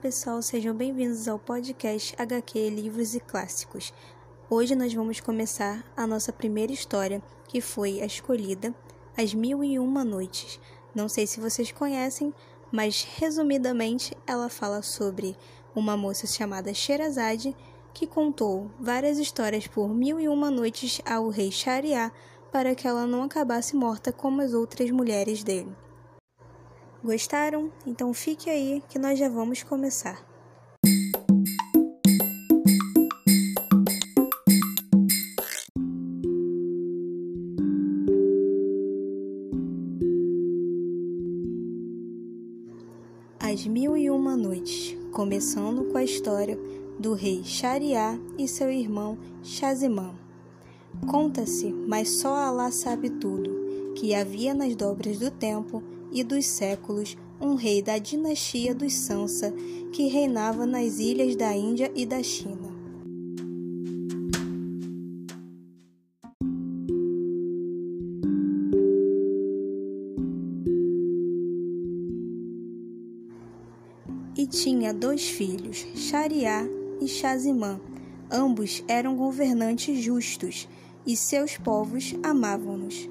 Pessoal, sejam bem-vindos ao podcast HQ Livros e Clássicos. Hoje nós vamos começar a nossa primeira história, que foi a escolhida As Mil e Uma Noites. Não sei se vocês conhecem, mas resumidamente ela fala sobre uma moça chamada Sherazade que contou várias histórias por mil e uma noites ao rei Shariar para que ela não acabasse morta como as outras mulheres dele. Gostaram? Então fique aí que nós já vamos começar. As Mil e Uma Noites, começando com a história do rei Shariar e seu irmão Shazimã. Conta-se, mas só Alá sabe tudo, que havia nas dobras do tempo e dos séculos um rei da dinastia dos Sansa que reinava nas ilhas da Índia e da China. E tinha dois filhos, Shariar e Shazimã. Ambos eram governantes justos e seus povos amavam-nos.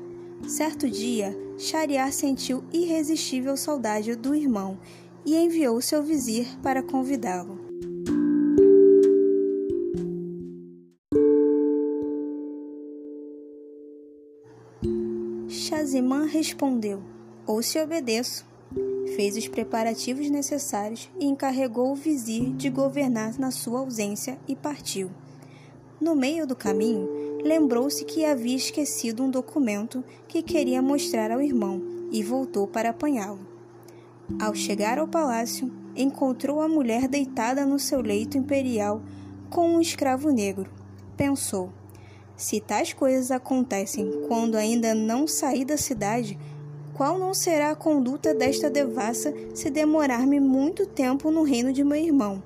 Certo dia, Shariar sentiu irresistível saudade do irmão e enviou seu vizir para convidá-lo. Shazimã respondeu: Ou se obedeço. Fez os preparativos necessários e encarregou o vizir de governar na sua ausência e partiu. No meio do caminho, lembrou-se que havia esquecido um documento que queria mostrar ao irmão e voltou para apanhá-lo. Ao chegar ao palácio, encontrou a mulher deitada no seu leito imperial com um escravo negro. Pensou: se tais coisas acontecem quando ainda não saí da cidade, qual não será a conduta desta devassa se demorar-me muito tempo no reino de meu irmão?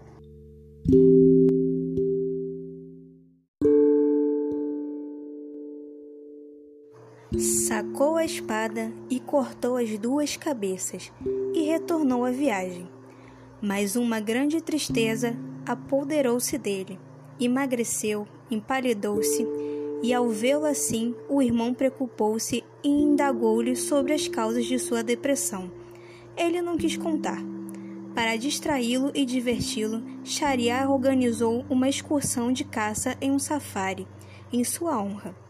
Sacou a espada e cortou as duas cabeças e retornou à viagem. Mas uma grande tristeza apoderou-se dele. Emagreceu, empalidou-se, e ao vê-lo assim, o irmão preocupou-se e indagou-lhe sobre as causas de sua depressão. Ele não quis contar. Para distraí-lo e diverti-lo, Shariar organizou uma excursão de caça em um safari, em sua honra.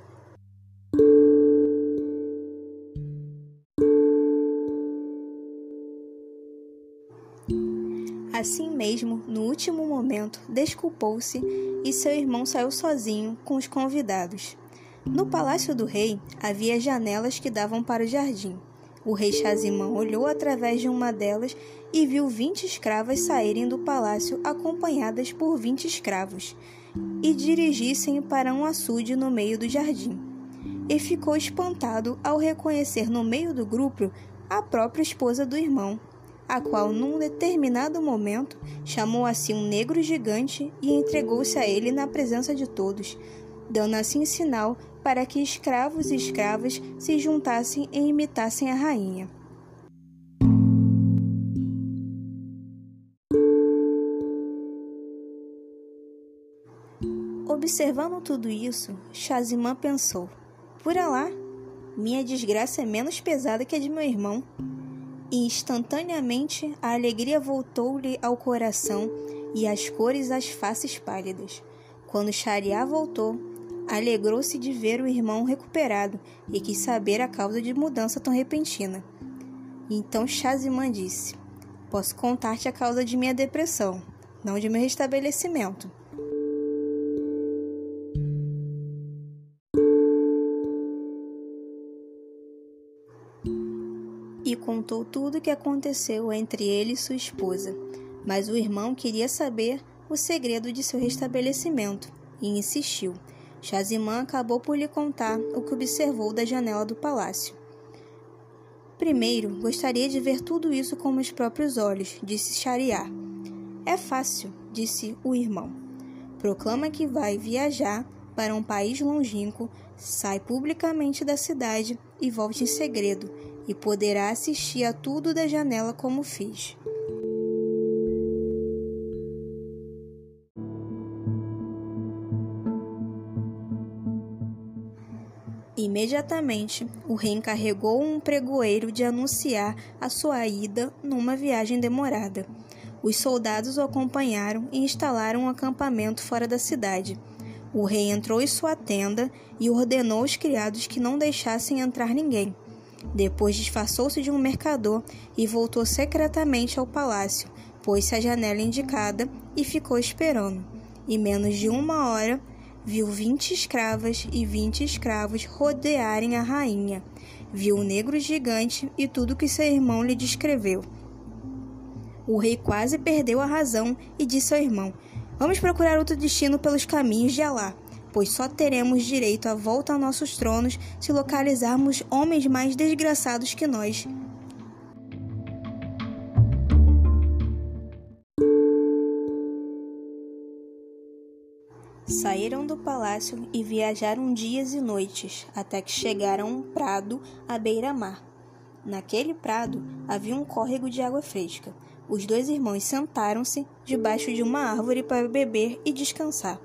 Assim mesmo, no último momento, desculpou-se e seu irmão saiu sozinho com os convidados. No palácio do rei havia janelas que davam para o jardim. O rei Shazimã olhou através de uma delas e viu vinte escravas saírem do palácio acompanhadas por vinte escravos e dirigissem para um açude no meio do jardim. E ficou espantado ao reconhecer no meio do grupo a própria esposa do irmão, a qual, num determinado momento, chamou assim um negro gigante e entregou-se a ele na presença de todos, dando assim sinal para que escravos e escravas se juntassem e imitassem a rainha. Observando tudo isso, Shazimã pensou: Por lá, minha desgraça é menos pesada que a de meu irmão e instantaneamente a alegria voltou-lhe ao coração e as cores às faces pálidas. Quando Shariá voltou, alegrou-se de ver o irmão recuperado e quis saber a causa de mudança tão repentina. Então Shazimã disse: Posso contar-te a causa de minha depressão, não de meu restabelecimento. E contou tudo o que aconteceu entre ele e sua esposa. Mas o irmão queria saber o segredo de seu restabelecimento e insistiu. Shazimã acabou por lhe contar o que observou da janela do palácio. Primeiro, gostaria de ver tudo isso com meus próprios olhos, disse Shariar. É fácil, disse o irmão. Proclama que vai viajar para um país longínquo, sai publicamente da cidade e volte em segredo, e poderá assistir a tudo da janela como fiz. Imediatamente, o rei encarregou um pregoeiro de anunciar a sua ida numa viagem demorada. Os soldados o acompanharam e instalaram um acampamento fora da cidade. O rei entrou em sua tenda e ordenou os criados que não deixassem entrar ninguém. Depois disfarçou-se de um mercador e voltou secretamente ao palácio, pôs-se à janela indicada e ficou esperando. Em menos de uma hora, viu vinte escravas e vinte escravos rodearem a rainha. Viu o negro gigante e tudo que seu irmão lhe descreveu. O rei quase perdeu a razão e disse ao irmão: Vamos procurar outro destino pelos caminhos de Alá, pois só teremos direito à volta a nossos tronos se localizarmos homens mais desgraçados que nós. Saíram do palácio e viajaram dias e noites, até que chegaram a um prado à beira-mar. Naquele prado havia um córrego de água fresca. Os dois irmãos sentaram-se debaixo de uma árvore para beber e descansar.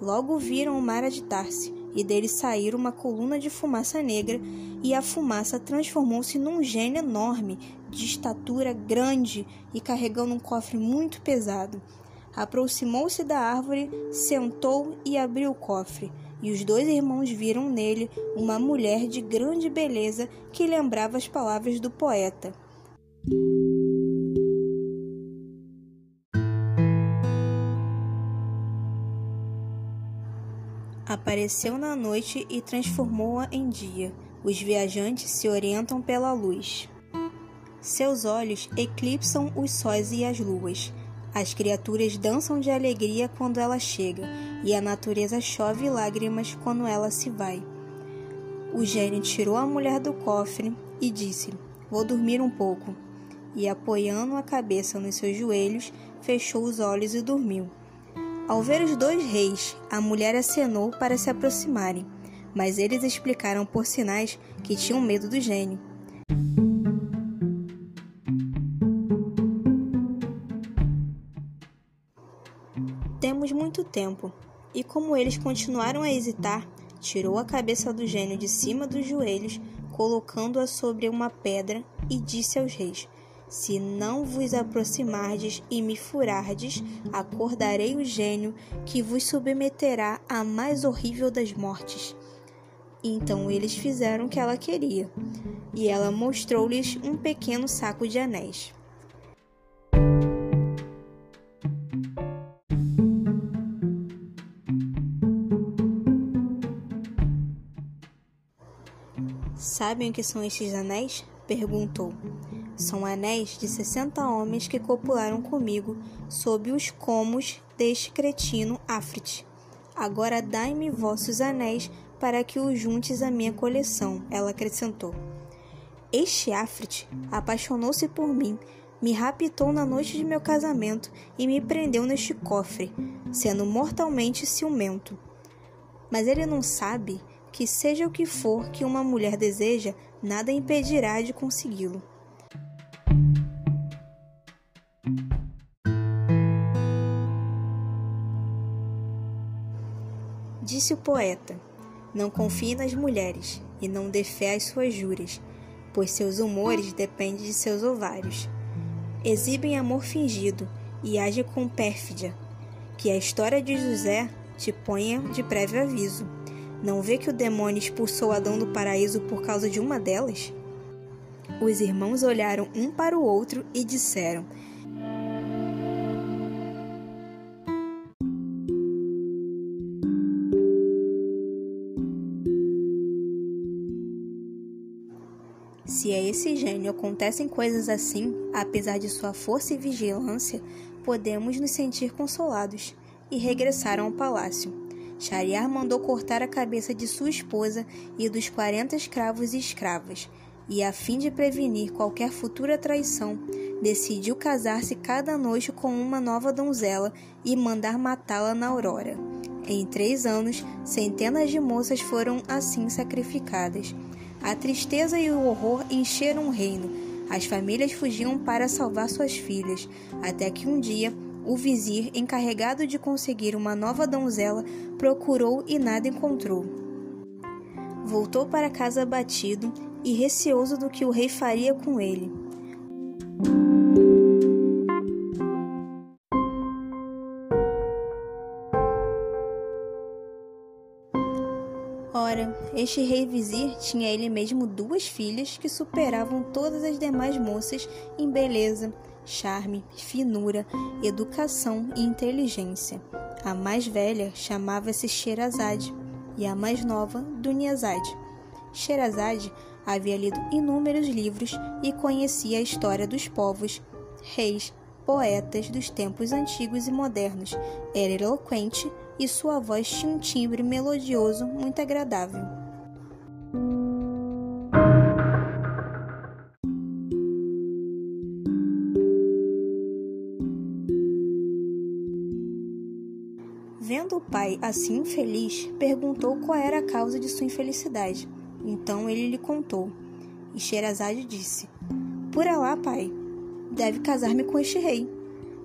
Logo viram o mar agitar-se, e dele saíram uma coluna de fumaça negra, e a fumaça transformou-se num gênio enorme, de estatura grande e carregando um cofre muito pesado. Aproximou-se da árvore, sentou e abriu o cofre, e os dois irmãos viram nele uma mulher de grande beleza que lembrava as palavras do poeta. Apareceu na noite e transformou-a em dia. Os viajantes se orientam pela luz. Seus olhos eclipsam os sóis e as luas. As criaturas dançam de alegria quando ela chega, e a natureza chove lágrimas quando ela se vai. O gênio tirou a mulher do cofre e disse: Vou dormir um pouco. E apoiando a cabeça nos seus joelhos, fechou os olhos e dormiu. Ao ver os dois reis, a mulher acenou para se aproximarem, mas eles explicaram por sinais que tinham medo do gênio. Temos muito tempo, e como eles continuaram a hesitar, tirou a cabeça do gênio de cima dos joelhos, colocando-a sobre uma pedra, e disse aos reis: se não vos aproximardes e me furardes, acordarei o gênio que vos submeterá à mais horrível das mortes. Então eles fizeram o que ela queria, e ela mostrou-lhes um pequeno saco de anéis. Sabem o que são estes anéis? perguntou. São anéis de sessenta homens que copularam comigo sob os comos deste cretino Afrit. Agora dai-me vossos anéis para que os juntes à minha coleção, ela acrescentou. Este Afrit apaixonou-se por mim, me raptou na noite de meu casamento e me prendeu neste cofre, sendo mortalmente ciumento. Mas ele não sabe que, seja o que for que uma mulher deseja, nada impedirá de consegui-lo. Disse o poeta: Não confie nas mulheres e não dê fé às suas juras, pois seus humores dependem de seus ovários. Exibem amor fingido e age com pérfidia. Que a história de José te ponha de prévio aviso. Não vê que o demônio expulsou Adão do paraíso por causa de uma delas? Os irmãos olharam um para o outro e disseram: Se a esse gênio acontecem coisas assim, apesar de sua força e vigilância, podemos nos sentir consolados. E regressaram ao palácio. Shariar mandou cortar a cabeça de sua esposa e dos quarenta escravos e escravas, e a fim de prevenir qualquer futura traição, decidiu casar-se cada noite com uma nova donzela e mandar matá-la na aurora. Em três anos, centenas de moças foram assim sacrificadas. A tristeza e o horror encheram o reino. As famílias fugiam para salvar suas filhas, até que um dia o vizir, encarregado de conseguir uma nova donzela, procurou e nada encontrou. voltou para casa abatido e receoso do que o rei faria com ele. Ora, este rei vizir tinha ele mesmo duas filhas que superavam todas as demais moças em beleza, charme, finura, educação e inteligência. A mais velha chamava-se Sherazade e a mais nova Dunyazade. Sherazade havia lido inúmeros livros e conhecia a história dos povos, reis, poetas dos tempos antigos e modernos. Era eloquente e sua voz tinha um timbre melodioso muito agradável. Vendo o pai assim infeliz, perguntou qual era a causa de sua infelicidade. Então ele lhe contou. E Sherazade disse: Por Alá, pai, deve casar-me com este rei.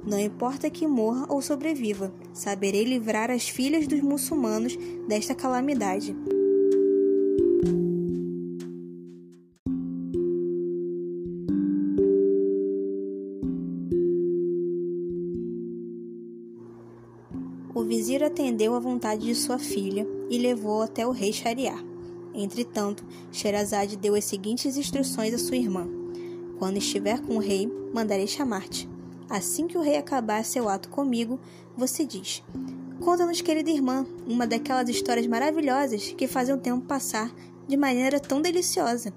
Não importa que morra ou sobreviva, saberei livrar as filhas dos muçulmanos desta calamidade. O vizir atendeu à vontade de sua filha e levou até o rei Shariar. Entretanto, Sherazade deu as seguintes instruções à sua irmã: Quando estiver com o rei, mandarei chamar-te. Assim que o rei acabar seu ato comigo, você diz: Conta-nos, querida irmã, uma daquelas histórias maravilhosas que fazem o tempo passar de maneira tão deliciosa.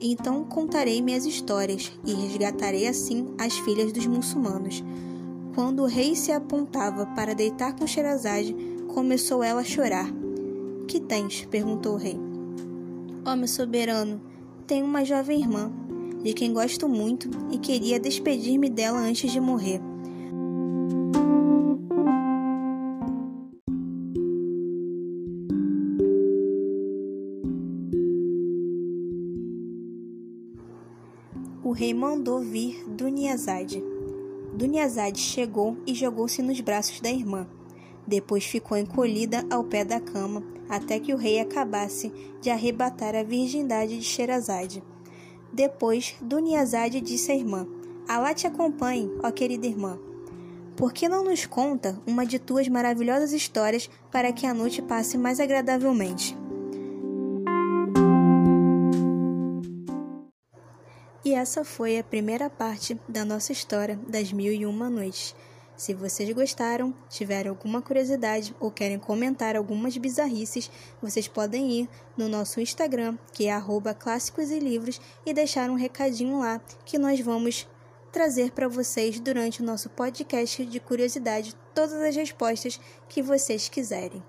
Então contarei minhas histórias e resgatarei assim as filhas dos muçulmanos. Quando o rei se apontava para deitar com Sherazade, começou ela a chorar. Que tens? perguntou o rei. Ó oh, soberano, tenho uma jovem irmã de quem gosto muito e queria despedir-me dela antes de morrer. O rei mandou vir Duniazade. Duniazade chegou e jogou-se nos braços da irmã. Depois ficou encolhida ao pé da cama até que o rei acabasse de arrebatar a virgindade de Sherazade. Depois, Duniazade disse à irmã: Alá te acompanhe, ó querida irmã. Por que não nos conta uma de tuas maravilhosas histórias para que a noite passe mais agradavelmente? E essa foi a primeira parte da nossa história das Mil e Uma Noites. Se vocês gostaram, tiverem alguma curiosidade ou querem comentar algumas bizarrices, vocês podem ir no nosso Instagram, que é clássicos e livros, e deixar um recadinho lá que nós vamos trazer para vocês durante o nosso podcast de curiosidade todas as respostas que vocês quiserem.